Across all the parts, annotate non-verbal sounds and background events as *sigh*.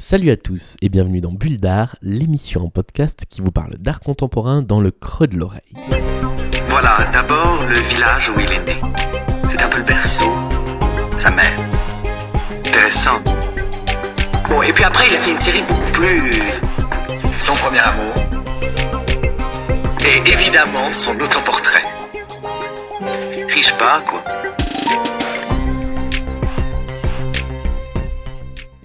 Salut à tous et bienvenue dans Bulle d'Art, l'émission en podcast qui vous parle d'art contemporain dans le creux de l'oreille. Voilà, d'abord le village où il est né. C'est un peu le berceau, sa mère. Intéressant. Bon, et puis après, il a fait une série beaucoup plus. Son premier amour. Et évidemment, son autoportrait. Riche pas, quoi.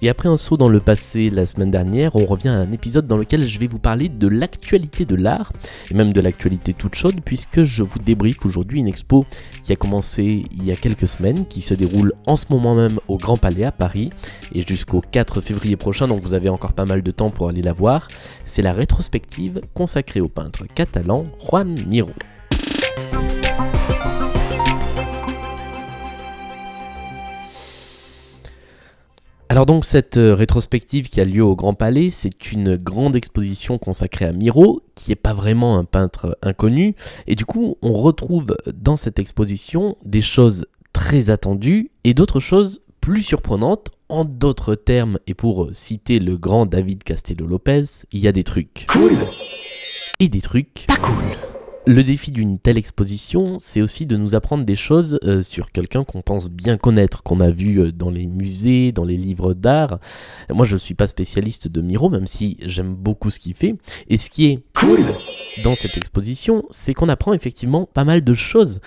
Et après un saut dans le passé la semaine dernière, on revient à un épisode dans lequel je vais vous parler de l'actualité de l'art, et même de l'actualité toute chaude, puisque je vous débriefe aujourd'hui une expo qui a commencé il y a quelques semaines, qui se déroule en ce moment même au Grand Palais à Paris, et jusqu'au 4 février prochain, donc vous avez encore pas mal de temps pour aller la voir. C'est la rétrospective consacrée au peintre catalan Juan Miró. Alors donc cette euh, rétrospective qui a lieu au Grand Palais, c'est une grande exposition consacrée à Miro, qui n'est pas vraiment un peintre inconnu, et du coup on retrouve dans cette exposition des choses très attendues et d'autres choses plus surprenantes. En d'autres termes, et pour citer le grand David Castello Lopez, il y a des trucs. Cool. Et des trucs. Pas cool le défi d'une telle exposition, c'est aussi de nous apprendre des choses euh, sur quelqu'un qu'on pense bien connaître, qu'on a vu euh, dans les musées, dans les livres d'art. Moi, je ne suis pas spécialiste de Miro, même si j'aime beaucoup ce qu'il fait. Et ce qui est Cool dans cette exposition, c'est qu'on apprend effectivement pas mal de choses,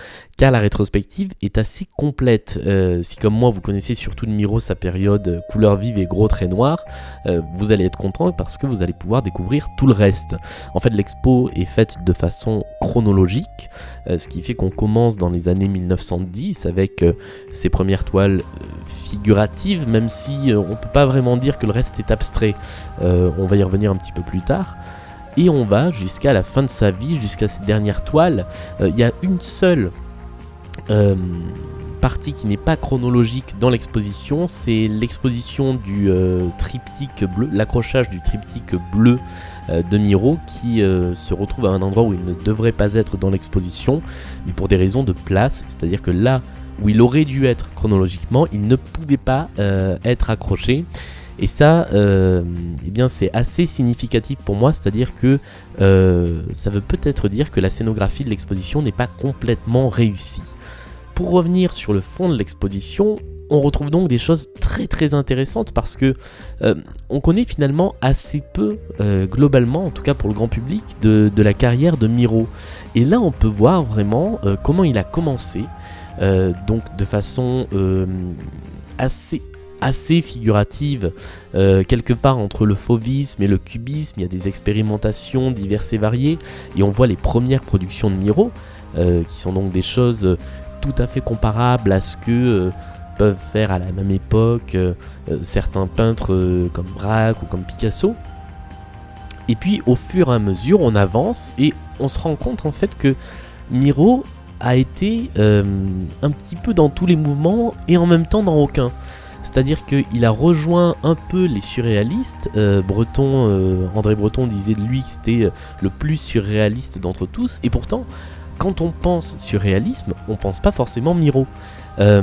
la rétrospective est assez complète. Euh, si comme moi vous connaissez surtout de Miro sa période euh, couleur vive et gros traits noirs, euh, vous allez être content parce que vous allez pouvoir découvrir tout le reste. En fait, l'expo est faite de façon chronologique, ce qui fait qu'on commence dans les années 1910 avec ses premières toiles figuratives, même si on peut pas vraiment dire que le reste est abstrait. On va y revenir un petit peu plus tard. Et on va jusqu'à la fin de sa vie, jusqu'à ses dernières toiles. Il y a une seule euh, partie qui n'est pas chronologique dans l'exposition, c'est l'exposition du euh, triptyque bleu, l'accrochage du triptyque bleu euh, de Miro qui se retrouve à un endroit où il ne devrait pas être dans l'exposition, mais pour des raisons de place, c'est-à-dire que là où il aurait dû être chronologiquement, il ne pouvait pas être accroché. Et ça, eh bien, c'est assez significatif pour moi, c'est-à-dire que ça veut peut-être dire que la scénographie de l'exposition n'est pas complètement réussie. Pour revenir sur le fond de l'exposition, on retrouve donc des choses très très intéressantes parce que euh, on connaît finalement assez peu, euh, globalement, en tout cas pour le grand public, de, la carrière de Miro. Et là, on peut voir vraiment euh, comment il a commencé, donc de façon assez assez figurative, quelque part entre le fauvisme et le cubisme, il y a des expérimentations diverses et variées, et on voit les premières productions de Miro, qui sont donc des choses tout à fait comparables à ce que euh, peuvent faire à la même époque euh, euh, certains peintres comme Braque ou comme Picasso. Et puis au fur et à mesure, on avance et on se rend compte en fait que Miro a été un petit peu dans tous les mouvements et en même temps dans aucun. C'est-à-dire qu'il a rejoint un peu les surréalistes. Breton, André Breton disait de lui que c'était le plus surréaliste d'entre tous. Et pourtant, quand on pense surréalisme, on pense pas forcément Miro. Euh,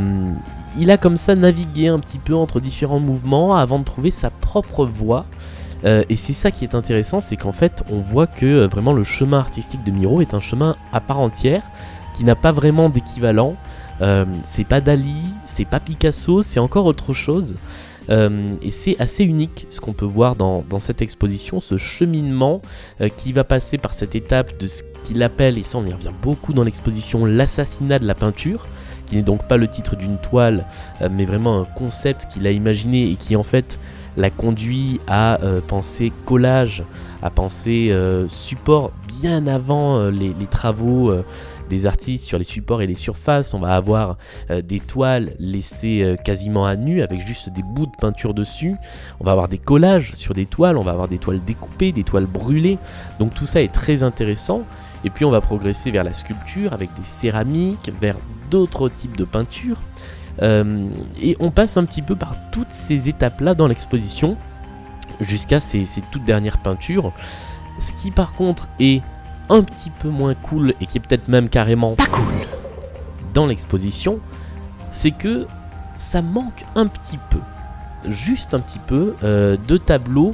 il a comme ça navigué un petit peu entre différents mouvements avant de trouver sa propre voie. Euh, et c'est ça qui est intéressant, c'est qu'en fait, on voit que euh, vraiment le chemin artistique de Miro est un chemin à part entière, qui n'a pas vraiment d'équivalent. C'est pas Dali, c'est pas Picasso, c'est encore autre chose. Et c'est assez unique ce qu'on peut voir dans, cette exposition, ce cheminement qui va passer par cette étape de ce qu'il appelle, et ça on y revient beaucoup dans l'exposition, l'assassinat de la peinture, qui n'est donc pas le titre d'une toile, euh, mais vraiment un concept qu'il a imaginé et qui en fait l'a conduit à euh, penser collage, à penser euh, support bien avant les, travaux des artistes sur les supports et les surfaces. On va avoir des toiles laissées quasiment à nu avec juste des bouts de peinture dessus. On va avoir des collages sur des toiles, on va avoir des toiles découpées, des toiles brûlées. Donc tout ça est très intéressant. Et puis on va progresser vers la sculpture avec des céramiques, vers d'autres types de peintures. Euh, et on passe un petit peu par toutes ces étapes-là dans l'exposition jusqu'à ces, ces toutes dernières peintures. Ce qui par contre est un petit peu moins cool et qui est peut-être même carrément Pas cool dans l'exposition, c'est que ça manque un petit peu. juste un petit peu de tableaux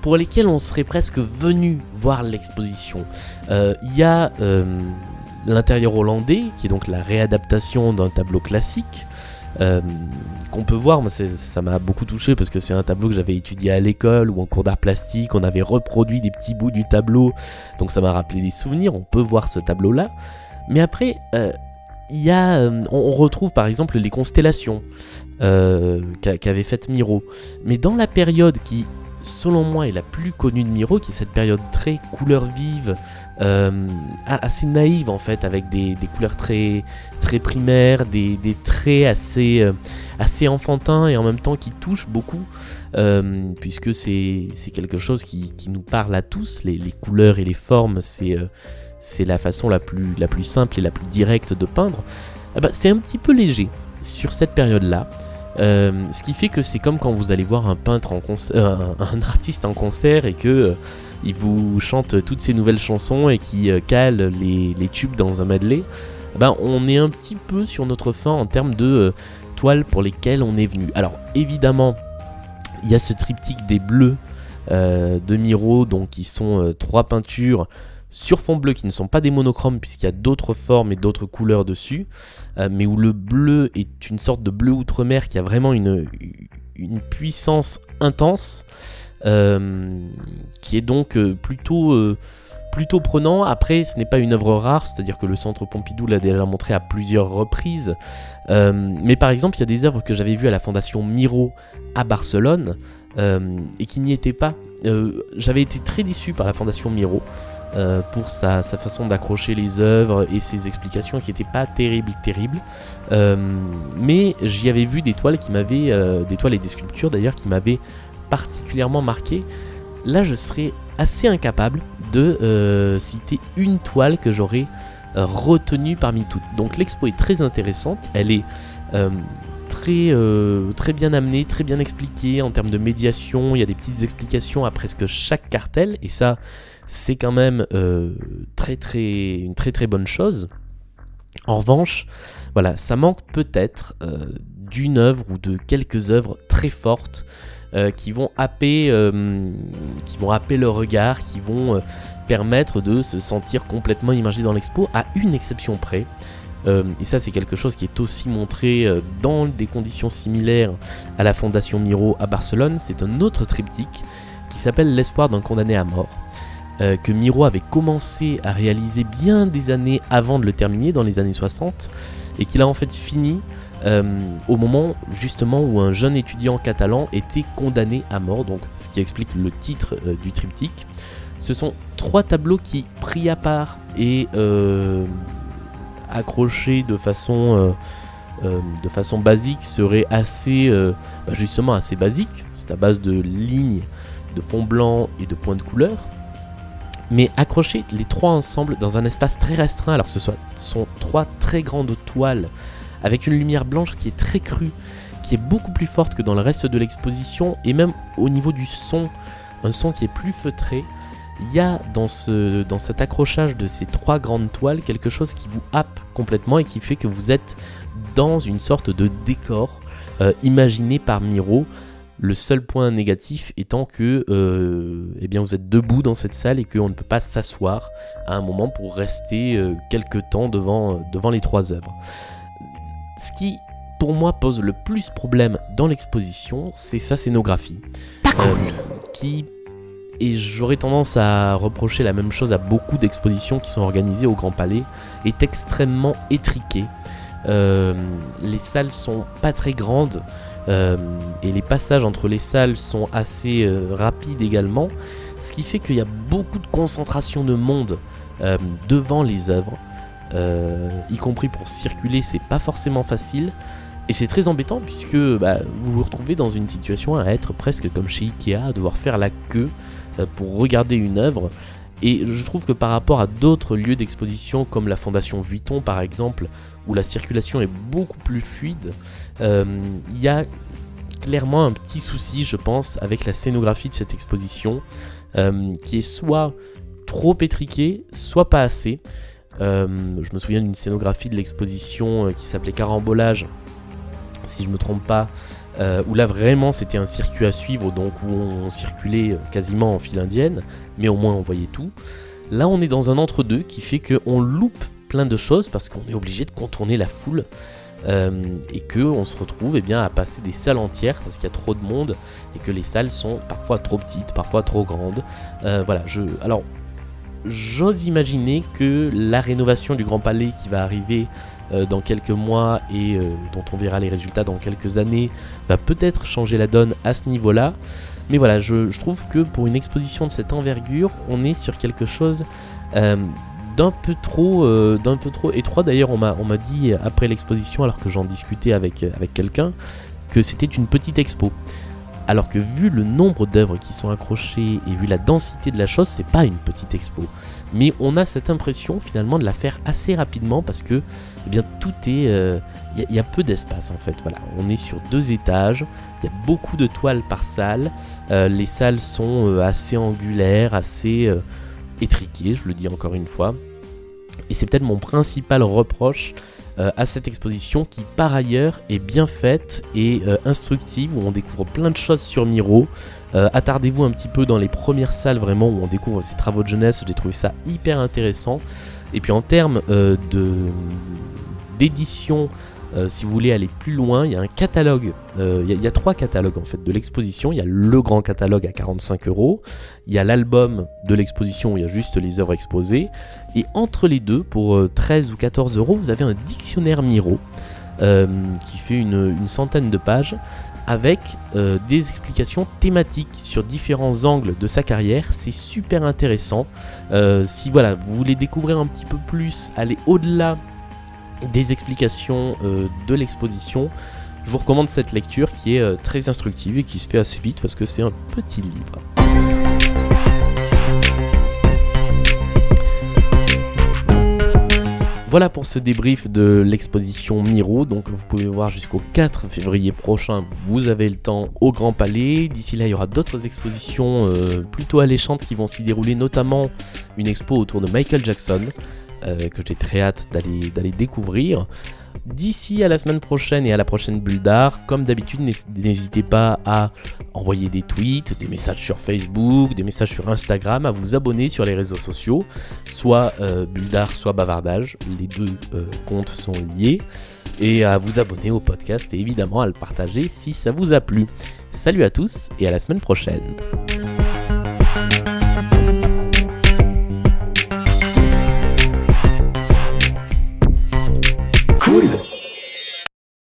pour lesquels on serait presque venu voir l'exposition. Il y a l'intérieur hollandais, qui est donc la réadaptation d'un tableau classique. Euh, qu'on peut voir, ça m'a beaucoup touché parce que c'est un tableau que j'avais étudié à l'école ou en cours d'art plastique, on avait reproduit des petits bouts du tableau, donc ça m'a rappelé des souvenirs, on peut voir ce tableau là. Mais après, euh, y a, euh, on, retrouve par exemple les constellations qu'avait faites Miro. Mais dans la période qui, selon moi, est la plus connue de Miro, qui est cette période très couleur vive, euh, assez naïve en fait, avec des, couleurs très, très primaires, des, traits assez, euh, assez enfantins et en même temps qui touchent beaucoup, euh, puisque c'est quelque chose qui, nous parle à tous, les, couleurs et les formes, c'est la façon la plus, la plus simple et la plus directe de peindre. Eh c'est un petit peu léger sur cette période-là. Ce qui fait que c'est comme quand vous allez voir un peintre en concert, *laughs* un, artiste en concert et que il vous chante toutes ces nouvelles chansons et qui euh, cale les, tubes dans un medley, eh ben, on est un petit peu sur notre fin en termes de euh, toiles pour lesquelles on est venu. Alors évidemment, il y a ce triptyque des bleus euh, de Miro, donc qui sont trois peintures sur fond bleu qui ne sont pas des monochromes puisqu'il y a d'autres formes et d'autres couleurs dessus, mais où le bleu est une sorte de bleu outre-mer qui a vraiment une, puissance intense. Euh, qui est donc euh, plutôt euh, plutôt prenant. Après, ce n'est pas une œuvre rare, c'est-à-dire que le Centre Pompidou l'a déjà montré à plusieurs reprises. mais par exemple, il y a des œuvres que j'avais vues à la Fondation Miro à Barcelone et qui n'y étaient pas. j'avais été très déçu par la Fondation Miro. Pour sa, façon d'accrocher les œuvres et ses explications qui n'étaient pas terribles, terribles. mais j'y avais vu des toiles qui m'avaient, des toiles et des sculptures d'ailleurs qui m'avaient particulièrement marqué, là je serais assez incapable de euh, citer une toile que j'aurais euh, retenue parmi toutes. Donc l'expo est très intéressante, elle est euh, très, bien amenée, très bien expliquée en termes de médiation, il y a des petites explications à presque chaque cartel, et ça c'est quand même très, très, une très très bonne chose. En revanche, voilà, ça manque peut-être d'une œuvre ou de quelques œuvres très fortes euh, qui vont happer, euh, qui vont happer le regard, qui vont euh, permettre de se sentir complètement immergé dans l'expo, à une exception près. Et ça, c'est quelque chose qui est aussi montré dans des conditions similaires à la Fondation Miro à Barcelone. C'est un autre triptyque qui s'appelle L'espoir d'un condamné à mort. que Miro avait commencé à réaliser bien des années avant de le terminer, dans les années 60, et qu'il a en fait fini euh, au moment justement où un jeune étudiant catalan était condamné à mort, donc ce qui explique le titre euh, du triptyque. Ce sont trois tableaux qui, pris à part et euh, accrochés de façon, de façon basique, seraient assez, bah, justement assez basiques. C'est à base de lignes, de fond blanc et de points de couleur. Mais accrocher les trois ensemble dans un espace très restreint, alors que ce sont trois très grandes toiles avec une lumière blanche qui est très crue, qui est beaucoup plus forte que dans le reste de l'exposition, et même au niveau du son, un son qui est plus feutré. Il y a dans, ce, dans cet accrochage de ces trois grandes toiles quelque chose qui vous happe complètement et qui fait que vous êtes dans une sorte de décor euh, imaginé par Miro. Le seul point négatif étant que euh, eh bien vous êtes debout dans cette salle et qu'on ne peut pas s'asseoir à un moment pour rester euh, quelques temps devant, devant les trois œuvres. Ce qui, pour moi, pose le plus problème dans l'exposition, c'est sa scénographie. Euh, qui et j'aurais tendance à reprocher la même chose à beaucoup d'expositions qui sont organisées au Grand Palais, est extrêmement étriquée. Euh, les salles sont pas très grandes euh, et les passages entre les salles sont assez rapides également, ce qui fait qu'il y a beaucoup de concentration de monde devant les œuvres. Euh, y compris pour circuler, c'est pas forcément facile. Et c'est très embêtant puisque bah, vous vous retrouvez dans une situation à être presque comme chez Ikea, à devoir faire la queue euh, pour regarder une œuvre. Et je trouve que par rapport à d'autres lieux d'exposition comme la Fondation Vuitton par exemple, où la circulation est beaucoup plus fluide, euh, il y a clairement un petit souci, je pense, avec la scénographie de cette exposition, qui est soit trop étriquée, soit pas assez. Euh, je me souviens d'une scénographie de l'exposition euh, qui s'appelait Carambolage, si je me trompe pas, où là vraiment c'était un circuit à suivre, donc où on circulait quasiment en file indienne, mais au moins on voyait tout. Là on est dans un entre-deux qui fait qu'on loupe plein de choses parce qu'on est obligé de contourner la foule. Euh, et que on se retrouve eh bien, à passer des salles entières parce qu'il y a trop de monde et que les salles sont parfois trop petites, parfois trop grandes. Euh, voilà, je, alors j'ose imaginer que la rénovation du Grand Palais qui va arriver euh, dans quelques mois et dont on verra les résultats dans quelques années va peut-être changer la donne à ce niveau-là. Mais voilà, je, trouve que pour une exposition de cette envergure, on est sur quelque chose d'un peu trop euh, d'un peu trop étroit. D'ailleurs on m'a on m'a dit après l'exposition alors que j'en discutais avec avec quelqu'un que c'était une petite expo. Alors que vu le nombre d'œuvres qui sont accrochées et vu la densité de la chose c'est pas une petite expo. Mais on a cette impression finalement de la faire assez rapidement parce que eh bien tout est il euh, y, a peu d'espace en fait voilà on est sur deux étages il y a beaucoup de toiles par salle euh, les salles sont assez angulaires assez étriquées je le dis encore une fois et c'est peut-être mon principal reproche euh, à cette exposition qui par ailleurs est bien faite et euh, instructive où on découvre plein de choses sur Miro. Euh, attardez-vous un petit peu dans les premières salles vraiment où on découvre ses travaux de jeunesse, j'ai trouvé ça hyper intéressant. Et puis en termes d'édition euh, si vous voulez aller plus loin, il y a un catalogue. Euh, il y, a trois catalogues en fait de l'exposition. Il y a le grand catalogue à 45 euros. Il y a l'album de l'exposition où il y a juste les œuvres exposées. Et entre les deux, pour 13 euh, ou 14 euros, vous avez un dictionnaire Miro qui fait une, centaine de pages avec des explications thématiques sur différents angles de sa carrière. C'est super intéressant. si voilà, vous voulez découvrir un petit peu plus, aller au-delà des explications euh, de l'exposition. Je vous recommande cette lecture qui est euh, très instructive et qui se fait assez vite parce que c'est un petit livre. Voilà pour ce débrief de l'exposition Miro. Donc vous pouvez voir jusqu'au 4 février prochain, vous avez le temps au Grand Palais. D'ici là, il y aura d'autres expositions euh, plutôt alléchantes qui vont s'y dérouler, notamment une expo autour de Michael Jackson. Euh, que j'ai très hâte d'aller découvrir. D'ici à la semaine prochaine et à la prochaine bulle comme d'habitude, n'hésitez pas à envoyer des tweets, des messages sur Facebook, des messages sur Instagram, à vous abonner sur les réseaux sociaux, soit euh, soit bavardage. Les deux euh, comptes sont liés. Et à vous abonner au podcast et évidemment à le partager si ça vous a plu. Salut à tous et à la semaine prochaine. Cool